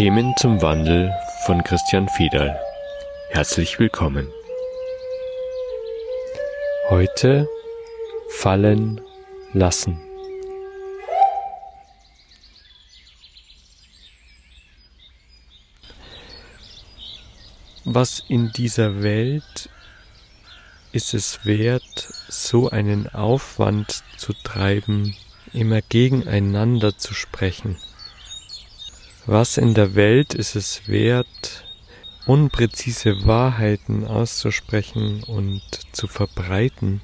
Themen zum Wandel von Christian Fiedal. Herzlich willkommen. Heute fallen lassen. Was in dieser Welt ist es wert, so einen Aufwand zu treiben, immer gegeneinander zu sprechen? Was in der Welt ist es wert, unpräzise Wahrheiten auszusprechen und zu verbreiten?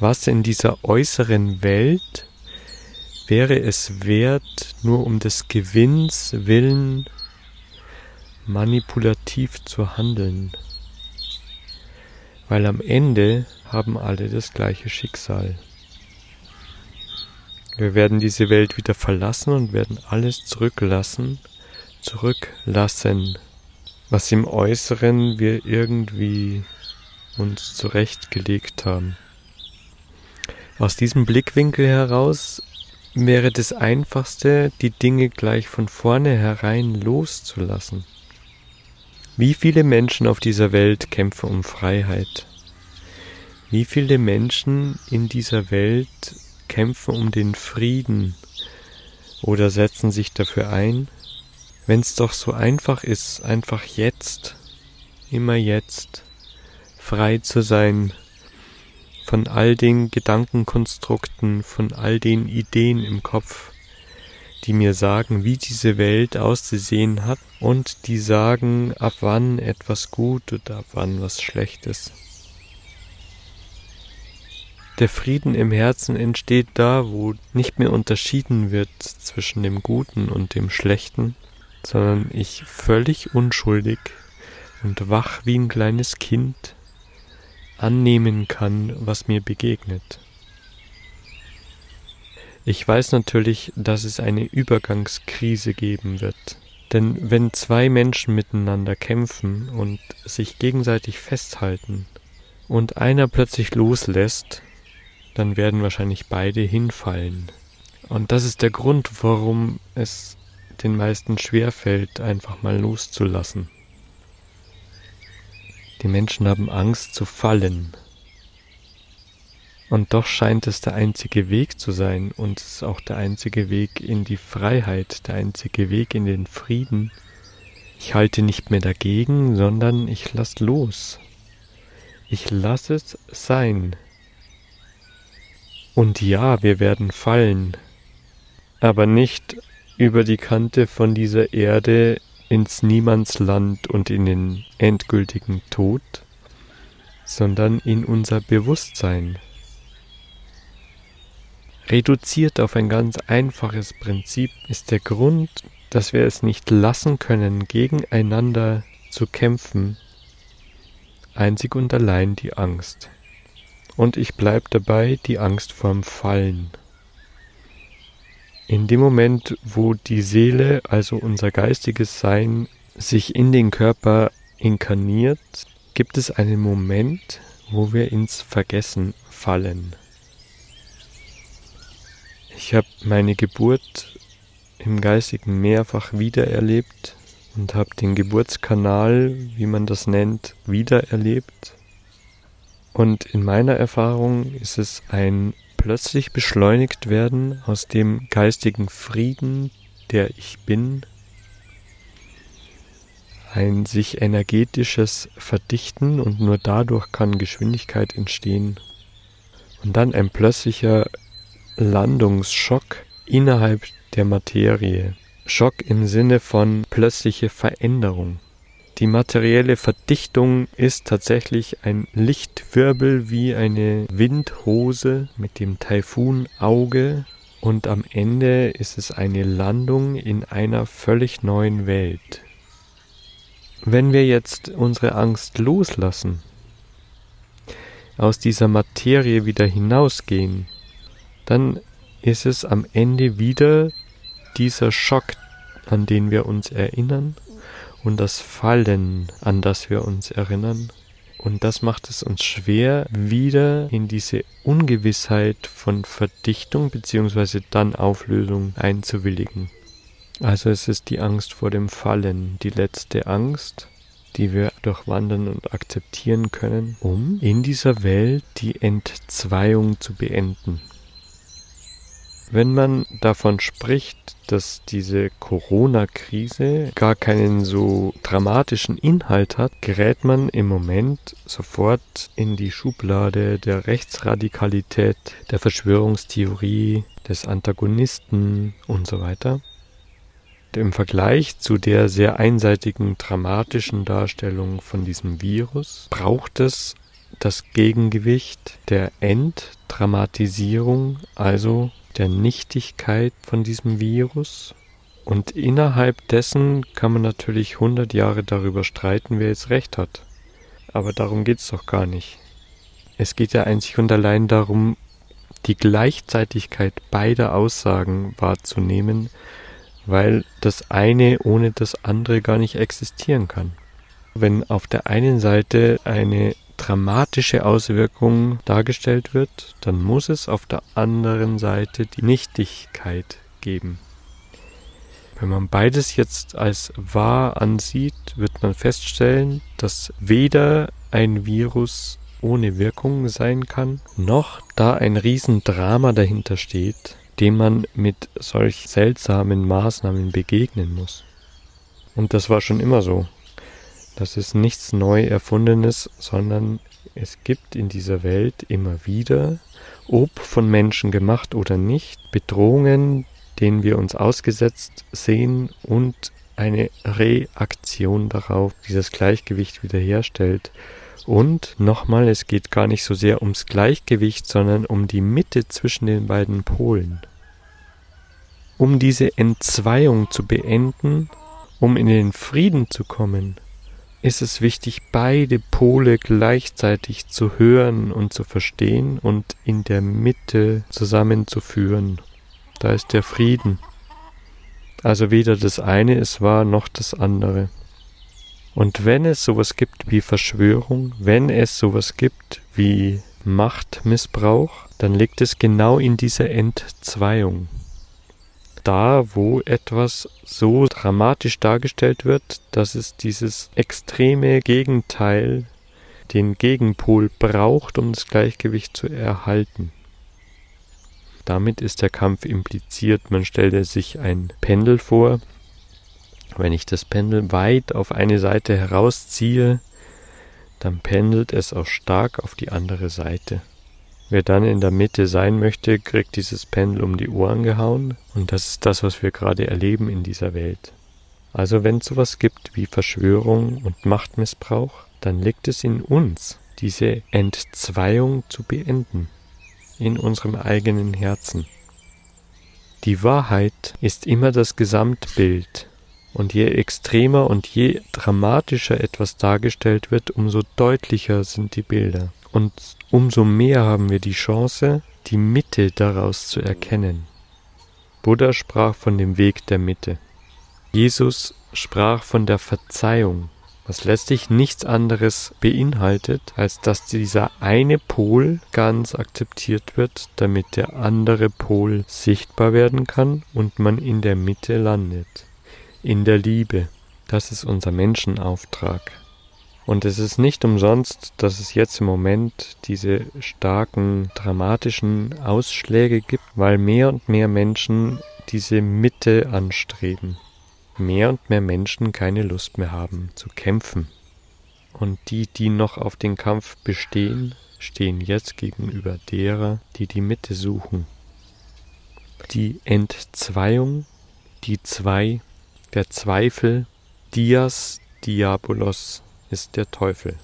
Was in dieser äußeren Welt wäre es wert, nur um des Gewinns willen manipulativ zu handeln? Weil am Ende haben alle das gleiche Schicksal. Wir werden diese Welt wieder verlassen und werden alles zurücklassen, zurücklassen, was im Äußeren wir irgendwie uns zurechtgelegt haben. Aus diesem Blickwinkel heraus wäre das Einfachste, die Dinge gleich von vornherein loszulassen. Wie viele Menschen auf dieser Welt kämpfen um Freiheit? Wie viele Menschen in dieser Welt kämpfen um den Frieden oder setzen sich dafür ein, wenn es doch so einfach ist, einfach jetzt, immer jetzt, frei zu sein von all den Gedankenkonstrukten, von all den Ideen im Kopf, die mir sagen, wie diese Welt auszusehen hat und die sagen, ab wann etwas gut oder ab wann was schlecht ist. Der Frieden im Herzen entsteht da, wo nicht mehr unterschieden wird zwischen dem Guten und dem Schlechten, sondern ich völlig unschuldig und wach wie ein kleines Kind annehmen kann, was mir begegnet. Ich weiß natürlich, dass es eine Übergangskrise geben wird. Denn wenn zwei Menschen miteinander kämpfen und sich gegenseitig festhalten und einer plötzlich loslässt, dann werden wahrscheinlich beide hinfallen. Und das ist der Grund, warum es den meisten schwerfällt, einfach mal loszulassen. Die Menschen haben Angst zu fallen. Und doch scheint es der einzige Weg zu sein und es ist auch der einzige Weg in die Freiheit, der einzige Weg in den Frieden. Ich halte nicht mehr dagegen, sondern ich lass los. Ich lasse es sein. Und ja, wir werden fallen, aber nicht über die Kante von dieser Erde ins Niemandsland und in den endgültigen Tod, sondern in unser Bewusstsein. Reduziert auf ein ganz einfaches Prinzip ist der Grund, dass wir es nicht lassen können, gegeneinander zu kämpfen, einzig und allein die Angst. Und ich bleibe dabei die Angst vorm Fallen. In dem Moment, wo die Seele, also unser geistiges Sein, sich in den Körper inkarniert, gibt es einen Moment, wo wir ins Vergessen fallen. Ich habe meine Geburt im Geistigen mehrfach wiedererlebt und habe den Geburtskanal, wie man das nennt, wiedererlebt. Und in meiner Erfahrung ist es ein plötzlich beschleunigt werden aus dem geistigen Frieden, der ich bin, ein sich energetisches Verdichten und nur dadurch kann Geschwindigkeit entstehen. Und dann ein plötzlicher Landungsschock innerhalb der Materie. Schock im Sinne von plötzliche Veränderung. Die materielle Verdichtung ist tatsächlich ein Lichtwirbel wie eine Windhose mit dem Taifunauge und am Ende ist es eine Landung in einer völlig neuen Welt. Wenn wir jetzt unsere Angst loslassen, aus dieser Materie wieder hinausgehen, dann ist es am Ende wieder dieser Schock, an den wir uns erinnern und das Fallen, an das wir uns erinnern, Und das macht es uns schwer, wieder in diese Ungewissheit von Verdichtung bzw. dann Auflösung einzuwilligen. Also es ist die Angst vor dem Fallen, die letzte Angst, die wir durchwandern und akzeptieren können, um in dieser Welt die Entzweiung zu beenden. Wenn man davon spricht, dass diese Corona-Krise gar keinen so dramatischen Inhalt hat, gerät man im Moment sofort in die Schublade der Rechtsradikalität, der Verschwörungstheorie, des Antagonisten und so weiter. Im Vergleich zu der sehr einseitigen dramatischen Darstellung von diesem Virus braucht es das Gegengewicht der Entdramatisierung, also der Nichtigkeit von diesem Virus. Und innerhalb dessen kann man natürlich 100 Jahre darüber streiten, wer jetzt recht hat. Aber darum geht es doch gar nicht. Es geht ja einzig und allein darum, die Gleichzeitigkeit beider Aussagen wahrzunehmen weil das eine ohne das andere gar nicht existieren kann. Wenn auf der einen Seite eine dramatische Auswirkung dargestellt wird, dann muss es auf der anderen Seite die Nichtigkeit geben. Wenn man beides jetzt als wahr ansieht, wird man feststellen, dass weder ein Virus ohne Wirkung sein kann, noch da ein Riesendrama dahinter steht, dem man mit solch seltsamen Maßnahmen begegnen muss. Und das war schon immer so. Das ist nichts neu erfundenes, sondern es gibt in dieser Welt immer wieder, ob von Menschen gemacht oder nicht, Bedrohungen, denen wir uns ausgesetzt sehen und eine Reaktion darauf, die das Gleichgewicht wiederherstellt und nochmal, es geht gar nicht so sehr ums Gleichgewicht, sondern um die Mitte zwischen den beiden Polen. Um diese Entzweiung zu beenden, um in den Frieden zu kommen, ist es wichtig, beide Pole gleichzeitig zu hören und zu verstehen und in der Mitte zusammenzuführen. Da ist der Frieden. Also weder das eine ist wahr noch das andere. Und wenn es sowas gibt wie Verschwörung, wenn es sowas gibt wie Machtmissbrauch, dann liegt es genau in dieser Entzweiung. Da, wo etwas so dramatisch dargestellt wird, dass es dieses extreme Gegenteil, den Gegenpol braucht, um das Gleichgewicht zu erhalten. Damit ist der Kampf impliziert. Man stellte sich ein Pendel vor, wenn ich das Pendel weit auf eine Seite herausziehe, dann pendelt es auch stark auf die andere Seite. Wer dann in der Mitte sein möchte, kriegt dieses Pendel um die Ohren gehauen und das ist das, was wir gerade erleben in dieser Welt. Also wenn es sowas gibt wie Verschwörung und Machtmissbrauch, dann liegt es in uns, diese Entzweiung zu beenden, in unserem eigenen Herzen. Die Wahrheit ist immer das Gesamtbild und je extremer und je dramatischer etwas dargestellt wird, umso deutlicher sind die Bilder. Und umso mehr haben wir die Chance, die Mitte daraus zu erkennen. Buddha sprach von dem Weg der Mitte. Jesus sprach von der Verzeihung, was letztlich nichts anderes beinhaltet, als dass dieser eine Pol ganz akzeptiert wird, damit der andere Pol sichtbar werden kann und man in der Mitte landet in der Liebe. Das ist unser Menschenauftrag. Und es ist nicht umsonst, dass es jetzt im Moment diese starken dramatischen Ausschläge gibt, weil mehr und mehr Menschen diese Mitte anstreben. Mehr und mehr Menschen keine Lust mehr haben zu kämpfen. Und die, die noch auf den Kampf bestehen, stehen jetzt gegenüber derer, die die Mitte suchen. Die Entzweiung, die zwei der Zweifel, Dias Diabolos, ist der Teufel.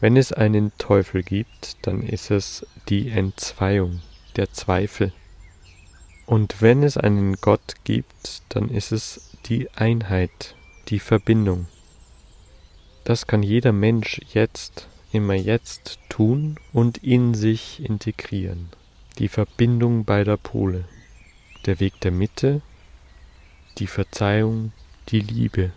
Wenn es einen Teufel gibt, dann ist es die Entzweiung, der Zweifel. Und wenn es einen Gott gibt, dann ist es die Einheit, die Verbindung. Das kann jeder Mensch jetzt, immer jetzt tun und in sich integrieren. Die Verbindung beider Pole. Der Weg der Mitte, die Verzeihung, die Liebe.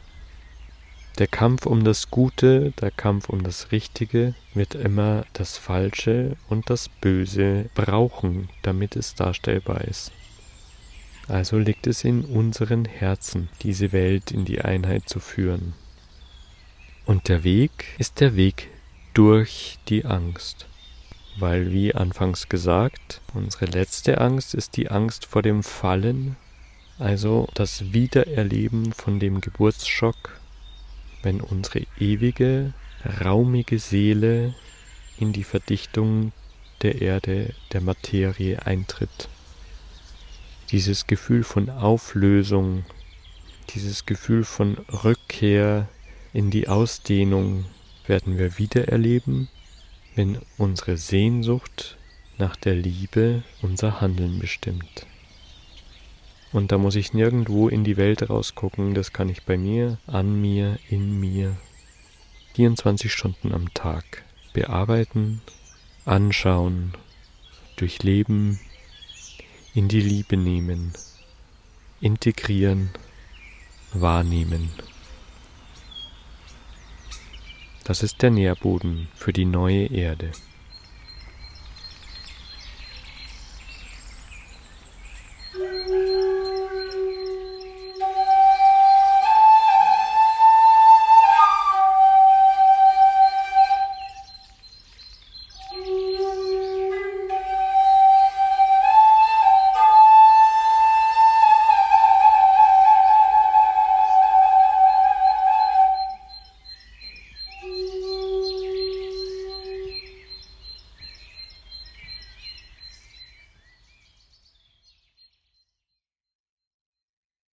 Der Kampf um das Gute, der Kampf um das Richtige wird immer das Falsche und das Böse brauchen, damit es darstellbar ist. Also liegt es in unseren Herzen, diese Welt in die Einheit zu führen. Und der Weg ist der Weg durch die Angst. Weil, wie anfangs gesagt, unsere letzte Angst ist die Angst vor dem Fallen, also das Wiedererleben von dem Geburtsschock wenn unsere ewige, raumige Seele in die Verdichtung der Erde, der Materie eintritt. Dieses Gefühl von Auflösung, dieses Gefühl von Rückkehr in die Ausdehnung werden wir wiedererleben, wenn unsere Sehnsucht nach der Liebe unser Handeln bestimmt. Und da muss ich nirgendwo in die Welt rausgucken, das kann ich bei mir, an mir, in mir, 24 Stunden am Tag bearbeiten, anschauen, durchleben, in die Liebe nehmen, integrieren, wahrnehmen. Das ist der Nährboden für die neue Erde.